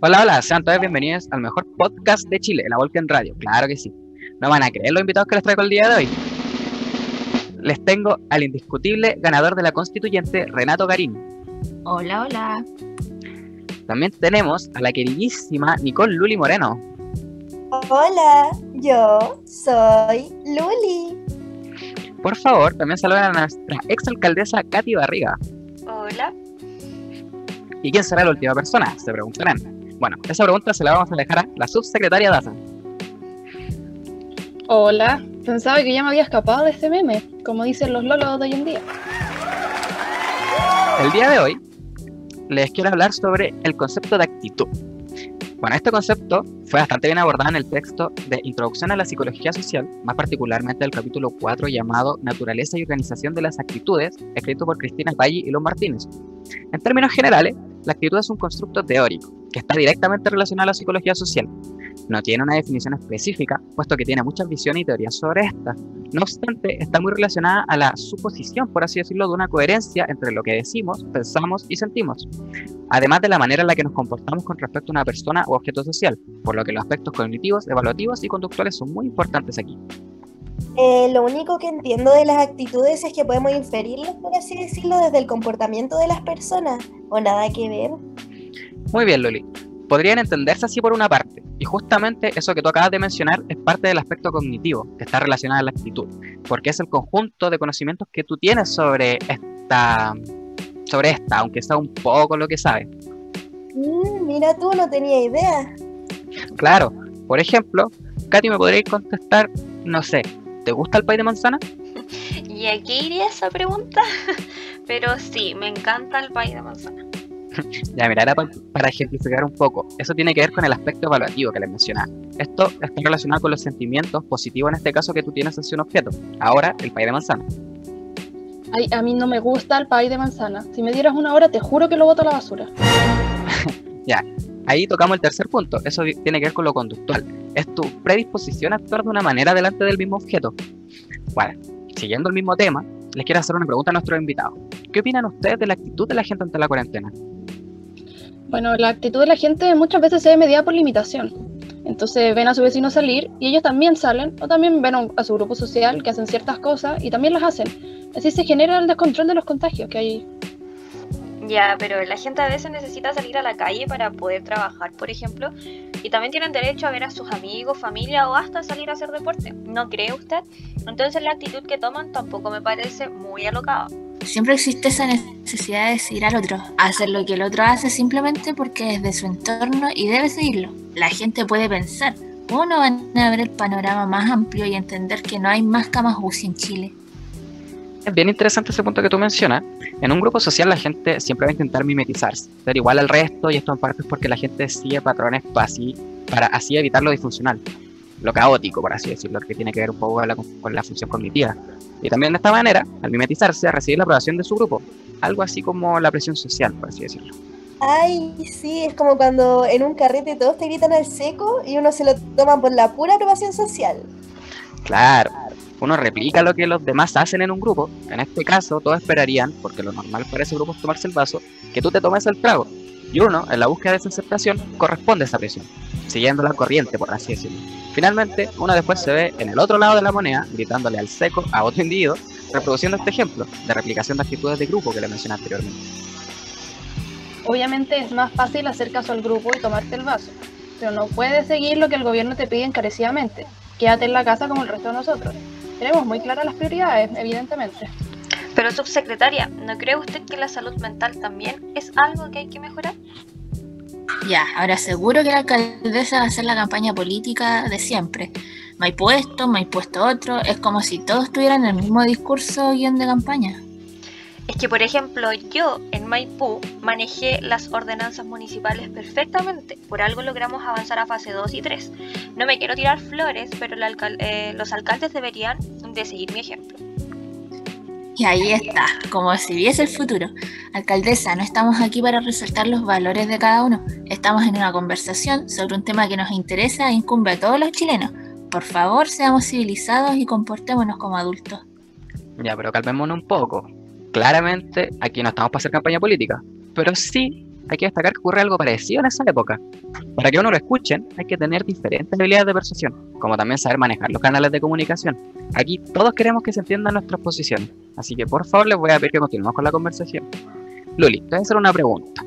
Hola, hola, sean todos bienvenidos al mejor podcast de Chile, la Volken Radio. Claro que sí. No van a creer los invitados que les traigo el día de hoy. Les tengo al indiscutible ganador de la constituyente, Renato Garín. Hola, hola. También tenemos a la queridísima Nicole Luli Moreno. Hola, yo soy Luli. Por favor, también saluden a nuestra exalcaldesa Katy Barriga. Hola. ¿Y quién será la última persona? Se preguntarán. Bueno, esa pregunta se la vamos a dejar a la subsecretaria Daza. Hola, pensaba que ya me había escapado de este meme, como dicen los lolos de hoy en día. El día de hoy les quiero hablar sobre el concepto de actitud. Bueno, este concepto fue bastante bien abordado en el texto de Introducción a la Psicología Social, más particularmente el capítulo 4 llamado Naturaleza y Organización de las Actitudes, escrito por Cristina Valle y Los Martínez. En términos generales, la actitud es un constructo teórico que está directamente relacionado a la psicología social. No tiene una definición específica, puesto que tiene muchas visiones y teorías sobre esta. No obstante, está muy relacionada a la suposición, por así decirlo, de una coherencia entre lo que decimos, pensamos y sentimos, además de la manera en la que nos comportamos con respecto a una persona o objeto social, por lo que los aspectos cognitivos, evaluativos y conductuales son muy importantes aquí. Eh, lo único que entiendo de las actitudes es que podemos inferirlas, por así decirlo, desde el comportamiento de las personas, o nada que ver. Muy bien, Luli. Podrían entenderse así por una parte, y justamente eso que tú acabas de mencionar es parte del aspecto cognitivo, que está relacionado a la actitud, porque es el conjunto de conocimientos que tú tienes sobre esta, sobre esta, aunque sea un poco lo que sabes. Mm, mira tú, no tenía idea. Claro, por ejemplo, Katy me podría contestar, no sé, ¿te gusta el pay de manzana? ¿Y aquí iría esa pregunta? Pero sí, me encanta el pay de manzana. ya, mira, era para, ejemplificar un poco. Eso tiene que ver con el aspecto evaluativo que les mencionaba. Esto está relacionado con los sentimientos positivos en este caso que tú tienes hacia un objeto. Ahora, el pay de manzana. Ay, a mí no me gusta el pay de manzana. Si me dieras una hora, te juro que lo boto a la basura. ya, ahí tocamos el tercer punto. Eso tiene que ver con lo conductual. Es tu predisposición a actuar de una manera delante del mismo objeto. Bueno, siguiendo el mismo tema, les quiero hacer una pregunta a nuestros invitados. ¿Qué opinan ustedes de la actitud de la gente ante la cuarentena? Bueno, la actitud de la gente muchas veces se ve mediada por limitación. Entonces ven a su vecino salir y ellos también salen o también ven a su grupo social que hacen ciertas cosas y también las hacen. Así se genera el descontrol de los contagios que hay. Ya, pero la gente a veces necesita salir a la calle para poder trabajar, por ejemplo, y también tienen derecho a ver a sus amigos, familia o hasta salir a hacer deporte. ¿No cree usted? Entonces la actitud que toman tampoco me parece muy alocada. Siempre existe esa necesidad de seguir al otro, hacer lo que el otro hace simplemente porque es de su entorno y debe seguirlo. La gente puede pensar, ¿cómo no van a ver el panorama más amplio y entender que no hay más camas UCI en Chile? Es bien interesante ese punto que tú mencionas. En un grupo social la gente siempre va a intentar mimetizarse, ser igual al resto y esto en parte es porque la gente sigue patrones así, para así evitar lo disfuncional, lo caótico, por así decirlo, que tiene que ver un poco con la, con la función cognitiva. Y también de esta manera, al mimetizarse, a recibir la aprobación de su grupo, algo así como la presión social, por así decirlo. Ay, sí, es como cuando en un carrete todos te gritan al seco y uno se lo toma por la pura aprobación social. Claro, uno replica lo que los demás hacen en un grupo. En este caso, todos esperarían, porque lo normal para ese grupo es tomarse el vaso, que tú te tomes el trago. Y uno, en la búsqueda de esa aceptación, corresponde a esa presión, siguiendo la corriente, por así decirlo. Finalmente, uno después se ve en el otro lado de la moneda, gritándole al seco a otro individuo, reproduciendo este ejemplo de replicación de actitudes de grupo que le mencioné anteriormente. Obviamente es más fácil hacer caso al grupo y tomarte el vaso, pero no puedes seguir lo que el gobierno te pide encarecidamente. Quédate en la casa como el resto de nosotros. Tenemos muy claras las prioridades, evidentemente. Pero subsecretaria, ¿no cree usted que la salud mental también es algo que hay que mejorar? Ya, ahora seguro que la alcaldesa va a hacer la campaña política de siempre. Maipú esto, Maipú esto otro, es como si todos tuvieran el mismo discurso guion de campaña. Es que, por ejemplo, yo Maipú manejé las ordenanzas municipales perfectamente. Por algo logramos avanzar a fase 2 y 3. No me quiero tirar flores, pero eh, los alcaldes deberían de seguir mi ejemplo. Y ahí está, como si viese el futuro. Alcaldesa, no estamos aquí para resaltar los valores de cada uno. Estamos en una conversación sobre un tema que nos interesa e incumbe a todos los chilenos. Por favor, seamos civilizados y comportémonos como adultos. Ya, pero calmémonos un poco claramente aquí no estamos para hacer campaña política, pero sí hay que destacar que ocurre algo parecido en esa época. Para que uno lo escuchen, hay que tener diferentes habilidades de persuasión, como también saber manejar los canales de comunicación. Aquí todos queremos que se entiendan nuestras posiciones, así que por favor les voy a pedir que continuemos con la conversación. Luli, te voy a hacer una pregunta.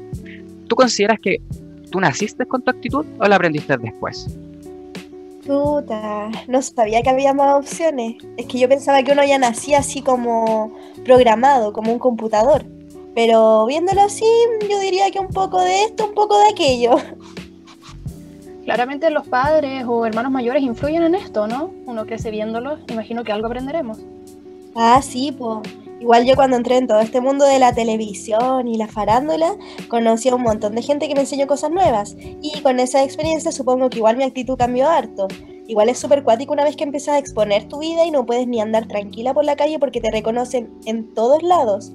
¿Tú consideras que tú naciste con tu actitud o la aprendiste después? Puta, no sabía que había más opciones. Es que yo pensaba que uno ya nacía así como programado, como un computador. Pero viéndolo así, yo diría que un poco de esto, un poco de aquello. Claramente los padres o hermanos mayores influyen en esto, ¿no? Uno crece viéndolos, imagino que algo aprenderemos. Ah, sí, pues. Igual yo cuando entré en todo este mundo de la televisión y la farándula, conocí a un montón de gente que me enseñó cosas nuevas. Y con esa experiencia supongo que igual mi actitud cambió harto. Igual es súper cuático una vez que empiezas a exponer tu vida y no puedes ni andar tranquila por la calle porque te reconocen en todos lados.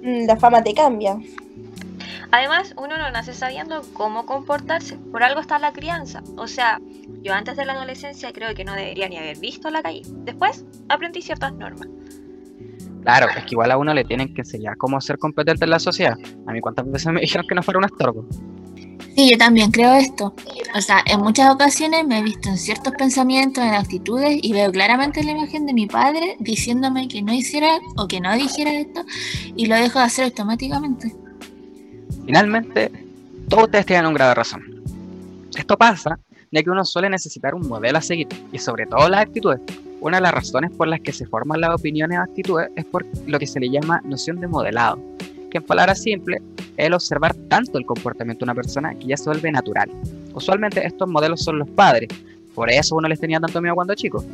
Mm, la fama te cambia. Además, uno no nace sabiendo cómo comportarse, por algo está la crianza. O sea, yo antes de la adolescencia creo que no debería ni haber visto la calle. Después aprendí ciertas normas. Claro, es que igual a uno le tienen que enseñar cómo ser competente en la sociedad. A mí cuántas veces me dijeron que no fuera un estorbo. Sí, yo también creo esto. O sea, en muchas ocasiones me he visto en ciertos pensamientos, en actitudes y veo claramente la imagen de mi padre diciéndome que no hiciera o que no dijera esto y lo dejo de hacer automáticamente. Finalmente, todos ustedes tienen un grado de razón. Esto pasa ya que uno suele necesitar un modelo a seguir y sobre todo las actitudes. Una de las razones por las que se forman las opiniones o actitudes es por lo que se le llama noción de modelado, que en palabras simples es el observar tanto el comportamiento de una persona que ya se vuelve natural. Usualmente estos modelos son los padres, por eso uno les tenía tanto miedo cuando chico.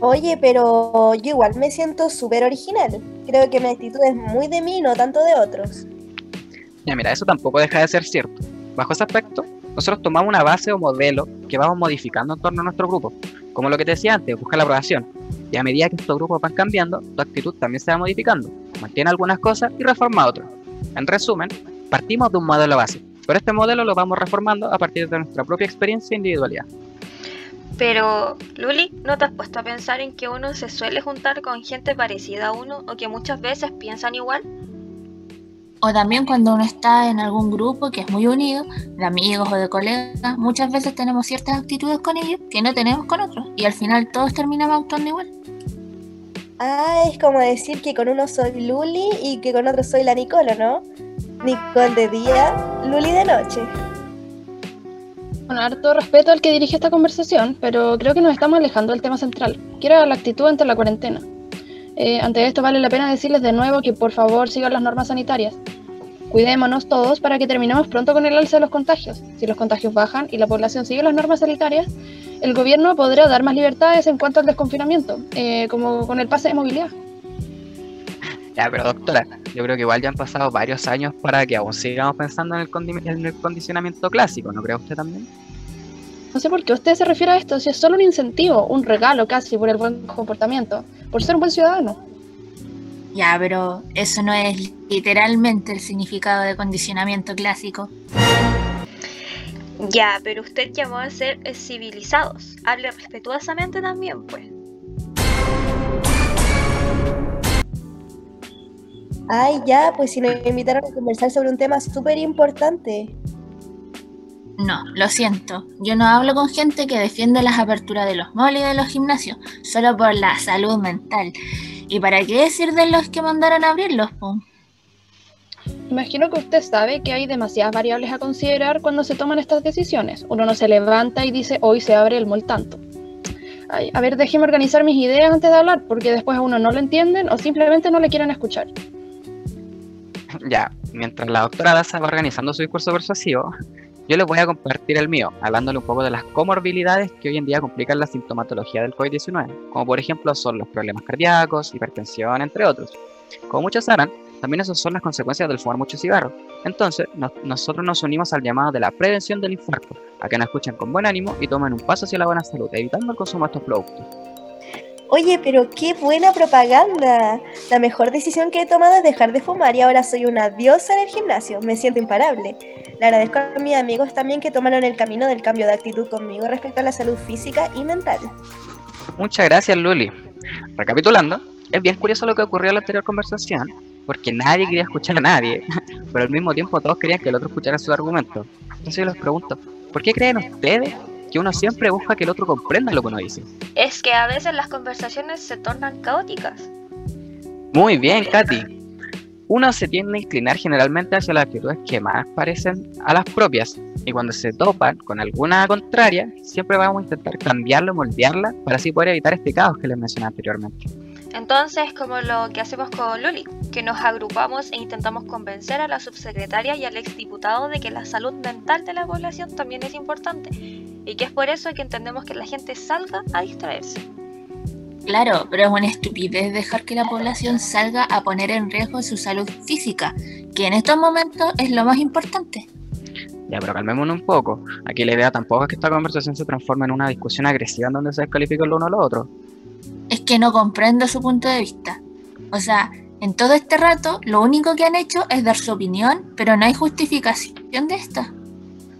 Oye, pero yo igual me siento súper original. Creo que mi actitud es muy de mí, no tanto de otros. Ya mira, eso tampoco deja de ser cierto. Bajo ese aspecto, nosotros tomamos una base o modelo que vamos modificando en torno a nuestro grupo. Como lo que te decía antes, busca la aprobación. Y a medida que estos grupos van cambiando, tu actitud también se va modificando. Mantiene algunas cosas y reforma otras. En resumen, partimos de un modelo base, pero este modelo lo vamos reformando a partir de nuestra propia experiencia e individualidad. Pero, Luli, ¿no te has puesto a pensar en que uno se suele juntar con gente parecida a uno o que muchas veces piensan igual? O también cuando uno está en algún grupo que es muy unido, de amigos o de colegas, muchas veces tenemos ciertas actitudes con ellos que no tenemos con otros y al final todos terminamos actuando igual. Ah, es como decir que con uno soy Luli y que con otro soy la Nicolo, ¿no? Nicole de día, Luli de noche. Bueno, harto respeto al que dirige esta conversación, pero creo que nos estamos alejando del tema central, que era la actitud ante la cuarentena. Eh, ante esto vale la pena decirles de nuevo que por favor sigan las normas sanitarias. Cuidémonos todos para que terminemos pronto con el alza de los contagios. Si los contagios bajan y la población sigue las normas sanitarias, el gobierno podrá dar más libertades en cuanto al desconfinamiento, eh, como con el pase de movilidad. Ya, pero doctora, yo creo que igual ya han pasado varios años para que aún sigamos pensando en el, en el condicionamiento clásico, ¿no cree usted también? No sé por qué usted se refiere a esto, si es solo un incentivo, un regalo casi por el buen comportamiento, por ser un buen ciudadano. Ya, pero eso no es literalmente el significado de condicionamiento clásico. Ya, pero usted llamó a ser civilizados. Hable respetuosamente también, pues. Ay, ya, pues si nos invitaron a conversar sobre un tema súper importante. No, lo siento. Yo no hablo con gente que defiende las aperturas de los malls y de los gimnasios, solo por la salud mental. ¿Y para qué decir de los que mandaron a abrirlos, pum? Imagino que usted sabe que hay demasiadas variables a considerar cuando se toman estas decisiones. Uno no se levanta y dice hoy se abre el mall tanto. Ay, a ver, déjeme organizar mis ideas antes de hablar, porque después a uno no lo entienden o simplemente no le quieren escuchar. Ya, mientras la doctora Daza va organizando su discurso persuasivo, yo les voy a compartir el mío, hablándole un poco de las comorbilidades que hoy en día complican la sintomatología del COVID-19, como por ejemplo son los problemas cardíacos, hipertensión, entre otros. Como muchos sabrán, también esas son las consecuencias del fumar mucho cigarro. Entonces, nosotros nos unimos al llamado de la prevención del infarto, a que nos escuchen con buen ánimo y tomen un paso hacia la buena salud, evitando el consumo de estos productos. Oye, pero qué buena propaganda. La mejor decisión que he tomado es dejar de fumar y ahora soy una diosa en el gimnasio. Me siento imparable. Le agradezco a mis amigos también que tomaron el camino del cambio de actitud conmigo respecto a la salud física y mental. Muchas gracias, Luli. Recapitulando, es bien curioso lo que ocurrió en la anterior conversación, porque nadie quería escuchar a nadie, pero al mismo tiempo todos querían que el otro escuchara sus argumentos. Entonces yo les pregunto, ¿por qué creen ustedes que uno siempre busca que el otro comprenda lo que uno dice? Es que a veces las conversaciones se tornan caóticas. Muy bien, Katy. Uno se tiende a inclinar generalmente hacia las actitudes que más parecen a las propias, y cuando se topan con alguna contraria, siempre vamos a intentar cambiarla, moldearla, para así poder evitar este caos que les mencioné anteriormente. Entonces, como lo que hacemos con Luli, que nos agrupamos e intentamos convencer a la subsecretaria y al exdiputado de que la salud mental de la población también es importante, y que es por eso que entendemos que la gente salga a distraerse. Claro, pero es una estupidez dejar que la población salga a poner en riesgo su salud física, que en estos momentos es lo más importante. Ya, pero calmémonos un poco. Aquí la idea tampoco es que esta conversación se transforme en una discusión agresiva en donde se descalifica el uno al otro. Es que no comprendo su punto de vista. O sea, en todo este rato lo único que han hecho es dar su opinión, pero no hay justificación de esta.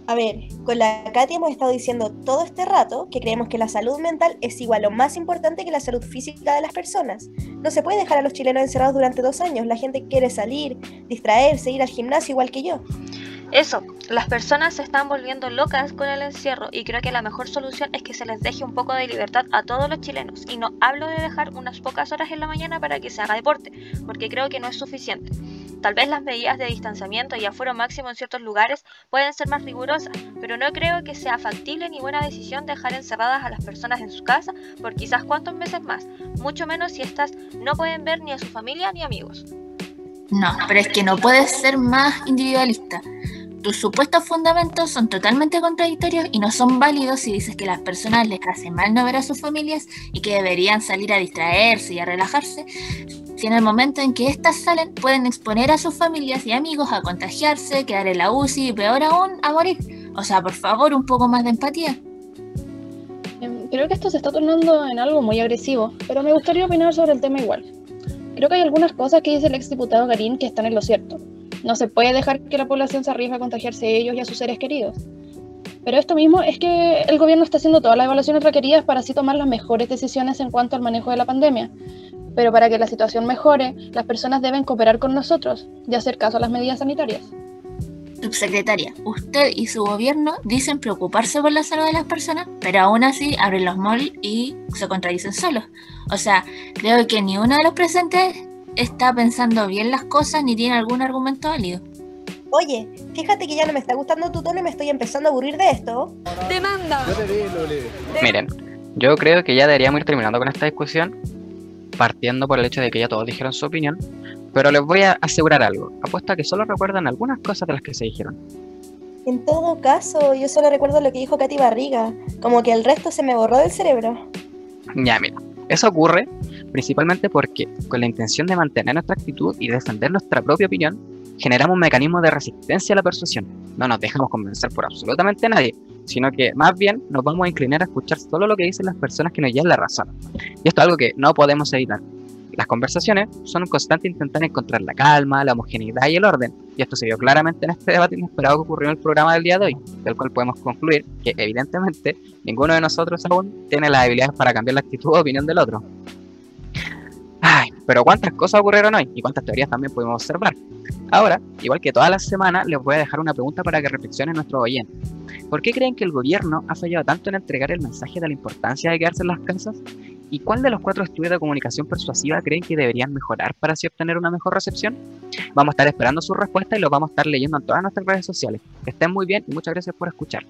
A ver, con la Katy hemos estado diciendo todo este rato que creemos que la salud mental es igual o más importante que la salud física de las personas. No se puede dejar a los chilenos encerrados durante dos años. La gente quiere salir, distraerse, ir al gimnasio igual que yo. Eso, las personas se están volviendo locas con el encierro y creo que la mejor solución es que se les deje un poco de libertad a todos los chilenos. Y no hablo de dejar unas pocas horas en la mañana para que se haga deporte, porque creo que no es suficiente. Tal vez las medidas de distanciamiento y aforo máximo en ciertos lugares pueden ser más rigurosas, pero no creo que sea factible ni buena decisión dejar encerradas a las personas en su casa por quizás cuántos meses más, mucho menos si éstas no pueden ver ni a su familia ni amigos. No, pero es que no puedes ser más individualista. Tus supuestos fundamentos son totalmente contradictorios y no son válidos si dices que las personas les hace mal no ver a sus familias y que deberían salir a distraerse y a relajarse, si en el momento en que éstas salen pueden exponer a sus familias y amigos a contagiarse, quedar en la UCI y peor aún, a morir. O sea, por favor, un poco más de empatía. Em, Creo que esto se está tornando en algo muy agresivo, pero me gustaría opinar sobre el tema igual. Creo que hay algunas cosas que dice el exdiputado Garín que están en lo cierto. No se puede dejar que la población se arriesgue a contagiarse a ellos y a sus seres queridos. Pero esto mismo es que el gobierno está haciendo todas las evaluaciones requeridas para así tomar las mejores decisiones en cuanto al manejo de la pandemia. Pero para que la situación mejore, las personas deben cooperar con nosotros y hacer caso a las medidas sanitarias. Subsecretaria, usted y su gobierno dicen preocuparse por la salud de las personas, pero aún así abren los malls y se contradicen solos. O sea, creo que ni uno de los presentes está pensando bien las cosas ni tiene algún argumento válido. Oye, fíjate que ya no me está gustando tu tono y me estoy empezando a aburrir de esto. Miren, yo creo que ya deberíamos ir terminando con esta discusión, partiendo por el hecho de que ya todos dijeron su opinión, pero les voy a asegurar algo. Apuesto a que solo recuerdan algunas cosas de las que se dijeron. En todo caso, yo solo recuerdo lo que dijo Katy Barriga, como que el resto se me borró del cerebro. Ya, mira, eso ocurre principalmente porque, con la intención de mantener nuestra actitud y defender nuestra propia opinión, generamos un mecanismo de resistencia a la persuasión. No nos dejamos convencer por absolutamente nadie, sino que más bien nos vamos a inclinar a escuchar solo lo que dicen las personas que nos llevan la razón. Y esto es algo que no podemos evitar. Las conversaciones son un constante intentar encontrar la calma, la homogeneidad y el orden, y esto se vio claramente en este debate inesperado que ocurrió en el programa del día de hoy, del cual podemos concluir que evidentemente ninguno de nosotros aún tiene las habilidades para cambiar la actitud o opinión del otro. Pero cuántas cosas ocurrieron hoy y cuántas teorías también pudimos observar. Ahora, igual que todas las semanas, les voy a dejar una pregunta para que reflexionen nuestros oyentes. ¿Por qué creen que el gobierno ha fallado tanto en entregar el mensaje de la importancia de quedarse en las casas? ¿Y cuál de los cuatro estudios de comunicación persuasiva creen que deberían mejorar para así obtener una mejor recepción? Vamos a estar esperando su respuesta y los vamos a estar leyendo en todas nuestras redes sociales. Estén muy bien y muchas gracias por escuchar.